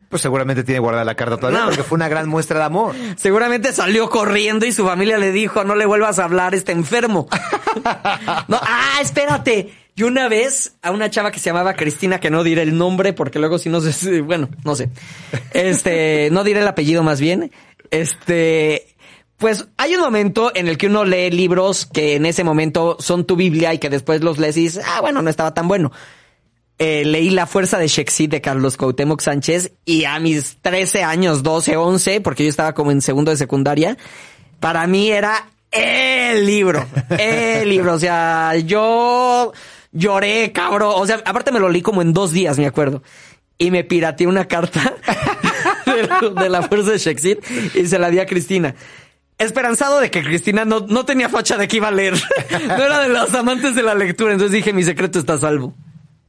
Pues seguramente tiene guardada la carta todavía No. porque fue una gran muestra de amor. Seguramente salió corriendo y su familia le dijo, no le vuelvas a hablar, está enfermo. [laughs] no, ah, espérate. Y una vez a una chava que se llamaba Cristina, que no diré el nombre porque luego si no sé, bueno, no sé. Este, no diré el apellido más bien. Este, pues hay un momento en el que uno lee libros que en ese momento son tu Biblia y que después los lees y dices, ah, bueno, no estaba tan bueno. Eh, leí La Fuerza de Shakespeare de Carlos Cuauhtémoc Sánchez y a mis 13 años, 12, 11, porque yo estaba como en segundo de secundaria, para mí era el libro, el libro. O sea, yo lloré, cabrón. O sea, aparte me lo leí como en dos días, me acuerdo. Y me pirateé una carta [laughs] de, la- de La Fuerza de Shakespeare y se la di a Cristina. Esperanzado de que Cristina no, no tenía facha de que iba a leer. [laughs] No era de los amantes de la lectura. Entonces dije, mi secreto está a salvo.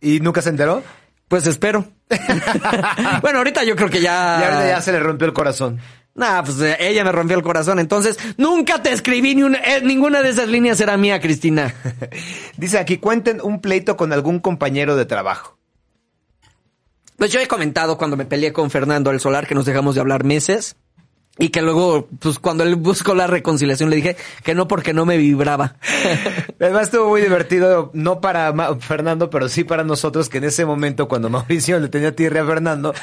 ¿Y nunca se enteró? Pues espero. [laughs] bueno, ahorita yo creo que ya. Y ahorita ya se le rompió el corazón. Nah, pues eh, ella me rompió el corazón. Entonces, nunca te escribí ni una, eh, ninguna de esas líneas era mía, Cristina. [laughs] Dice aquí, cuenten un pleito con algún compañero de trabajo. Pues yo he comentado cuando me peleé con Fernando el Solar que nos dejamos de hablar meses. Y que luego, pues cuando él buscó la reconciliación, le dije que no porque no me vibraba. [laughs] Además estuvo muy divertido, no para Ma- Fernando, pero sí para nosotros, que en ese momento, cuando [laughs] Mauricio le tenía tierra a Fernando,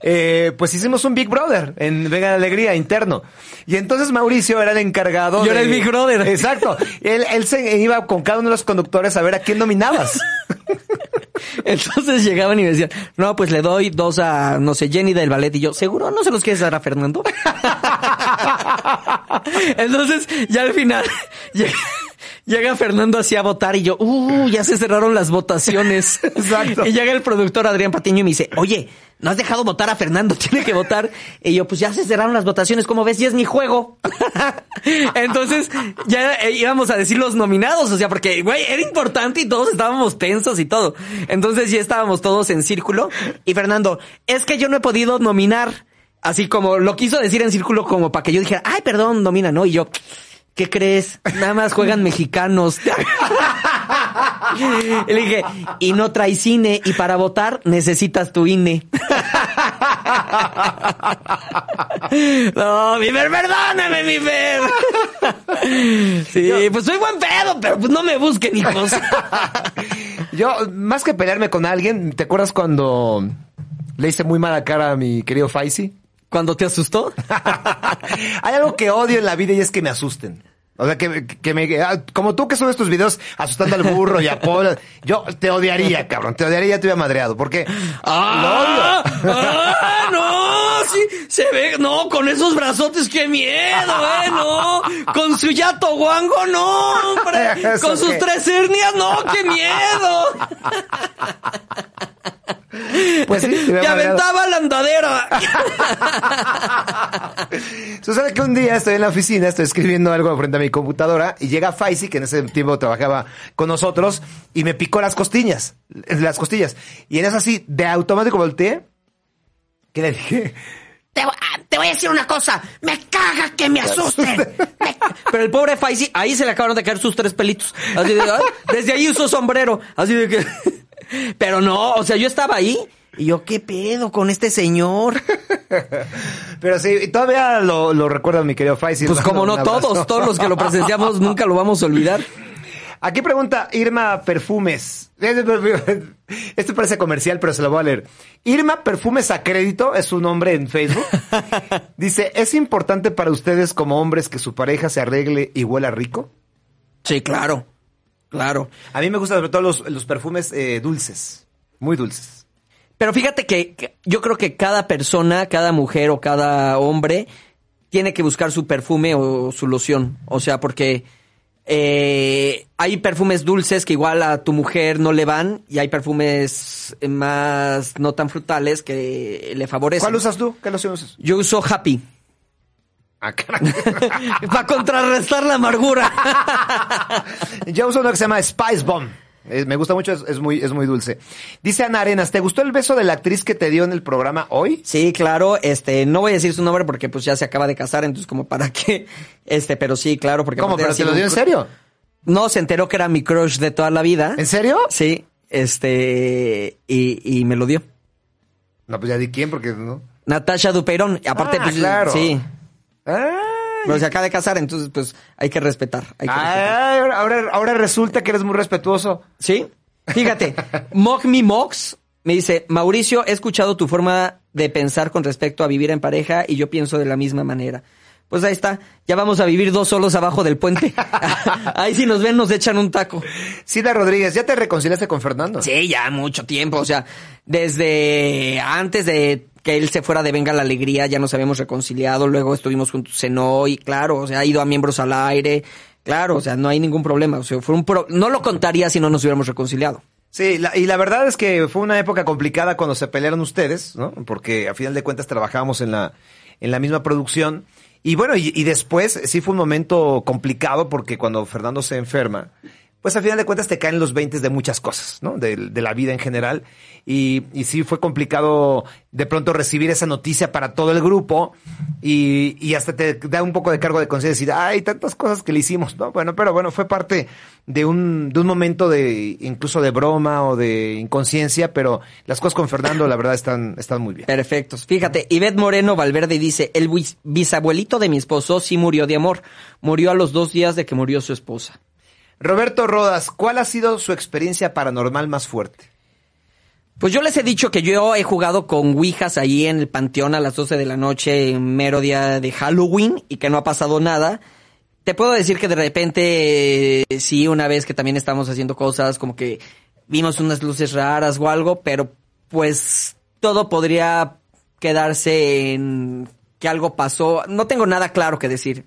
eh, pues hicimos un Big Brother en Venga la Alegría interno. Y entonces Mauricio era el encargado. Yo era de- el Big Brother. Exacto. Él, él se iba con cada uno de los conductores a ver a quién nominabas. [laughs] [laughs] Entonces llegaban y me decían, no, pues le doy dos a, no sé, Jenny del ballet. Y yo, ¿seguro no se los quieres dar a Fernando? [laughs] Entonces, ya al final, [laughs] llega, Fernando así a votar y yo, uh, ya se cerraron las votaciones. [laughs] Exacto. Y llega el productor Adrián Patiño y me dice, oye, no has dejado votar a Fernando, [laughs] tiene que votar. Y yo, pues ya se cerraron las votaciones, como ves, ya es mi juego. [laughs] Entonces, ya eh, íbamos a decir los nominados, o sea, porque, güey, era importante y todos estábamos tensos y todo. Entonces ya estábamos todos en círculo. Y Fernando, es que yo no he podido nominar. Así como lo quiso decir en círculo como para que yo dijera, ay, perdón, nomina, ¿no? Y yo, ¿qué crees? Nada más juegan mexicanos. Y le dije, y no traes cine, y para votar necesitas tu INE. No, mi Fer, perdóname, mi Fer. Sí, pues soy buen pedo, pero pues no me busquen, hijos. Yo, más que pelearme con alguien, ¿te acuerdas cuando le hice muy mala cara a mi querido Faisy? ¿Cuando te asustó? [laughs] Hay algo que odio en la vida y es que me asusten. O sea, que, que me... ah, Como tú que subes tus videos asustando al burro y a Paul, yo te odiaría, cabrón. Te odiaría, te hubiera madreado. Porque... ¡Ah! ¡Ah! ¡No! Sí, se ve. No, con esos brazotes, qué miedo, ¿eh? No. Con su yato guango, no, hombre. [laughs] ¿Eso Con sus qué? tres hernias, no, qué miedo. [laughs] Pues sí, hubiera madreado. aventaba la andadera. [laughs] Sucede que un día estoy en la oficina, estoy escribiendo algo frente a mi computadora y llega Faisy, que en ese tiempo trabajaba con nosotros, y me picó las costillas, las costillas. Y en eso así, de automático volteé, que le dije, Te, voy- te voy a decir una cosa. Me caga que me asusten. Me- Pero el pobre Faisy, ahí se le acabaron de caer sus tres pelitos. Así de, ay, desde ahí usó sombrero. Así de que. Pero no, o sea, yo estaba ahí y yo, ¿qué pedo con este señor? [laughs] pero sí, todavía lo, lo recuerdo mi querido Faisy. Pues como no abrazo. todos, todos los que lo presenciamos [laughs] nunca lo vamos a olvidar. Aquí pregunta Irma Perfumes. Esto [laughs] parece comercial, pero se lo voy a leer. Irma Perfumes a crédito es su nombre en Facebook. Dice, ¿es importante para ustedes como hombres que su pareja se arregle y huela rico? Sí, claro. Claro. A mí me gustan sobre todo los, los perfumes eh, dulces, muy dulces. Pero fíjate que, que yo creo que cada persona, cada mujer o cada hombre tiene que buscar su perfume o su loción. O sea, porque eh, hay perfumes dulces que igual a tu mujer no le van y hay perfumes más no tan frutales que le favorecen. ¿Cuál usas tú? ¿Qué loción usas? Yo uso Happy. Ah. Para [laughs] contrarrestar la amargura. [laughs] Yo uso uno que se llama Spice Bomb. Me gusta mucho, es, es muy, es muy dulce. Dice Ana Arenas, ¿te gustó el beso de la actriz que te dio en el programa hoy? Sí, claro, este, no voy a decir su nombre porque pues ya se acaba de casar, entonces como para qué, este, pero sí, claro, porque ¿Cómo? ¿Pero te lo dio en serio? No, se enteró que era mi crush de toda la vida. ¿En serio? Sí, este, y, y me lo dio. No, pues ya di quién, porque no. Natasha Duperón, aparte, Ah, pues, claro. sí. Pero se acaba de casar, entonces, pues, hay que respetar. Hay que respetar. Ay, ahora, ahora, ahora resulta que eres muy respetuoso. Sí. Fíjate, [laughs] Mock Me Mox me dice, Mauricio, he escuchado tu forma de pensar con respecto a vivir en pareja y yo pienso de la misma manera. Pues ahí está, ya vamos a vivir dos solos abajo del puente. [laughs] [laughs] ahí si nos ven nos echan un taco. Cida Rodríguez, ¿ya te reconciliaste con Fernando? Sí, ya mucho tiempo, o sea, desde antes de que él se fuera de Venga la Alegría ya nos habíamos reconciliado, luego estuvimos juntos en hoy, claro, o sea, ha ido a miembros al aire, claro, o sea, no hay ningún problema, o sea, fue un pro- no lo contaría si no nos hubiéramos reconciliado. Sí, y la verdad es que fue una época complicada cuando se pelearon ustedes, ¿no? Porque a final de cuentas trabajábamos en la, en la misma producción. Y bueno, y, y después sí fue un momento complicado porque cuando Fernando se enferma, pues al final de cuentas te caen los 20 de muchas cosas, ¿no? De, de la vida en general. Y, y, sí fue complicado de pronto recibir esa noticia para todo el grupo y, y hasta te da un poco de cargo de conciencia decir, ay, tantas cosas que le hicimos, ¿no? Bueno, pero bueno, fue parte de un, de un momento de incluso de broma o de inconsciencia, pero las cosas con Fernando la verdad están, están muy bien. Perfectos. Fíjate, Ivette Moreno Valverde dice, el bisabuelito de mi esposo sí murió de amor. Murió a los dos días de que murió su esposa. Roberto Rodas, ¿cuál ha sido su experiencia paranormal más fuerte? Pues yo les he dicho que yo he jugado con Ouijas ahí en el panteón a las 12 de la noche, en mero día de Halloween, y que no ha pasado nada. Te puedo decir que de repente, sí, una vez que también estamos haciendo cosas, como que vimos unas luces raras o algo, pero pues todo podría quedarse en que algo pasó. No tengo nada claro que decir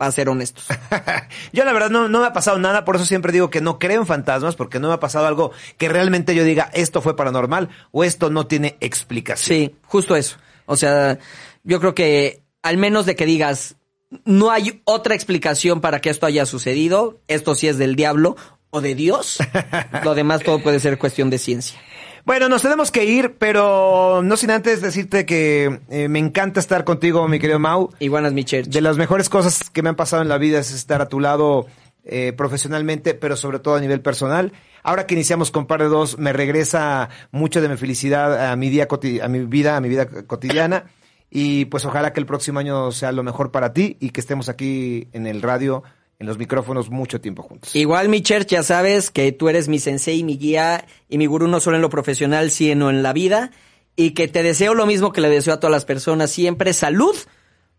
para ser honestos. [laughs] yo la verdad no, no me ha pasado nada, por eso siempre digo que no creo en fantasmas, porque no me ha pasado algo que realmente yo diga esto fue paranormal o esto no tiene explicación. Sí, justo eso. O sea, yo creo que al menos de que digas no hay otra explicación para que esto haya sucedido, esto sí es del diablo o de Dios, [laughs] lo demás todo puede ser cuestión de ciencia. Bueno, nos tenemos que ir, pero no sin antes decirte que eh, me encanta estar contigo, mi querido Mau. Y buenas, mi De las mejores cosas que me han pasado en la vida es estar a tu lado eh, profesionalmente, pero sobre todo a nivel personal. Ahora que iniciamos con Par de Dos, me regresa mucho de mi felicidad a mi, día a mi vida, a mi vida cotidiana. Y pues ojalá que el próximo año sea lo mejor para ti y que estemos aquí en el radio en los micrófonos mucho tiempo juntos. Igual, mi church, ya sabes que tú eres mi sensei, mi guía y mi gurú no solo en lo profesional, sino en la vida. Y que te deseo lo mismo que le deseo a todas las personas, siempre salud,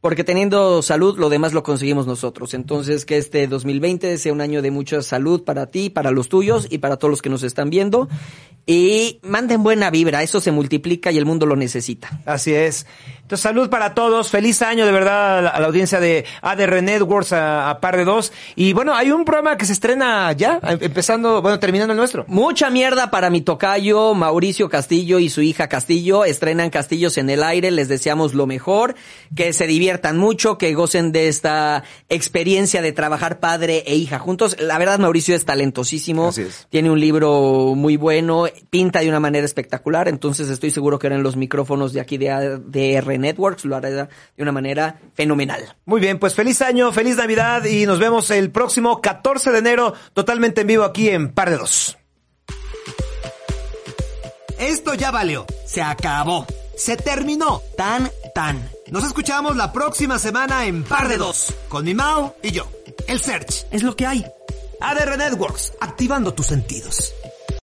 porque teniendo salud, lo demás lo conseguimos nosotros. Entonces, que este 2020 sea un año de mucha salud para ti, para los tuyos y para todos los que nos están viendo. Y manden buena vibra, eso se multiplica y el mundo lo necesita. Así es. Entonces, salud para todos, feliz año de verdad a la, audiencia de ADR Networks a, par de dos. Y bueno, hay un programa que se estrena ya, em, empezando, bueno, terminando el nuestro. Mucha mierda para mi tocayo, Mauricio Castillo y su hija Castillo. Estrenan Castillos en el aire, les deseamos lo mejor, que se diviertan mucho, que gocen de esta experiencia de trabajar padre e hija juntos. La verdad, Mauricio es talentosísimo. Así es. Tiene un libro muy bueno, pinta de una manera espectacular, entonces estoy seguro que eran los micrófonos de aquí de ADR Networks lo hará de una manera fenomenal. Muy bien, pues feliz año, feliz Navidad y nos vemos el próximo 14 de enero totalmente en vivo aquí en Par de Dos. Esto ya valió, se acabó, se terminó, tan, tan. Nos escuchamos la próxima semana en Par de Dos, con mi Mao y yo, el Search. Es lo que hay. ADR Networks, activando tus sentidos.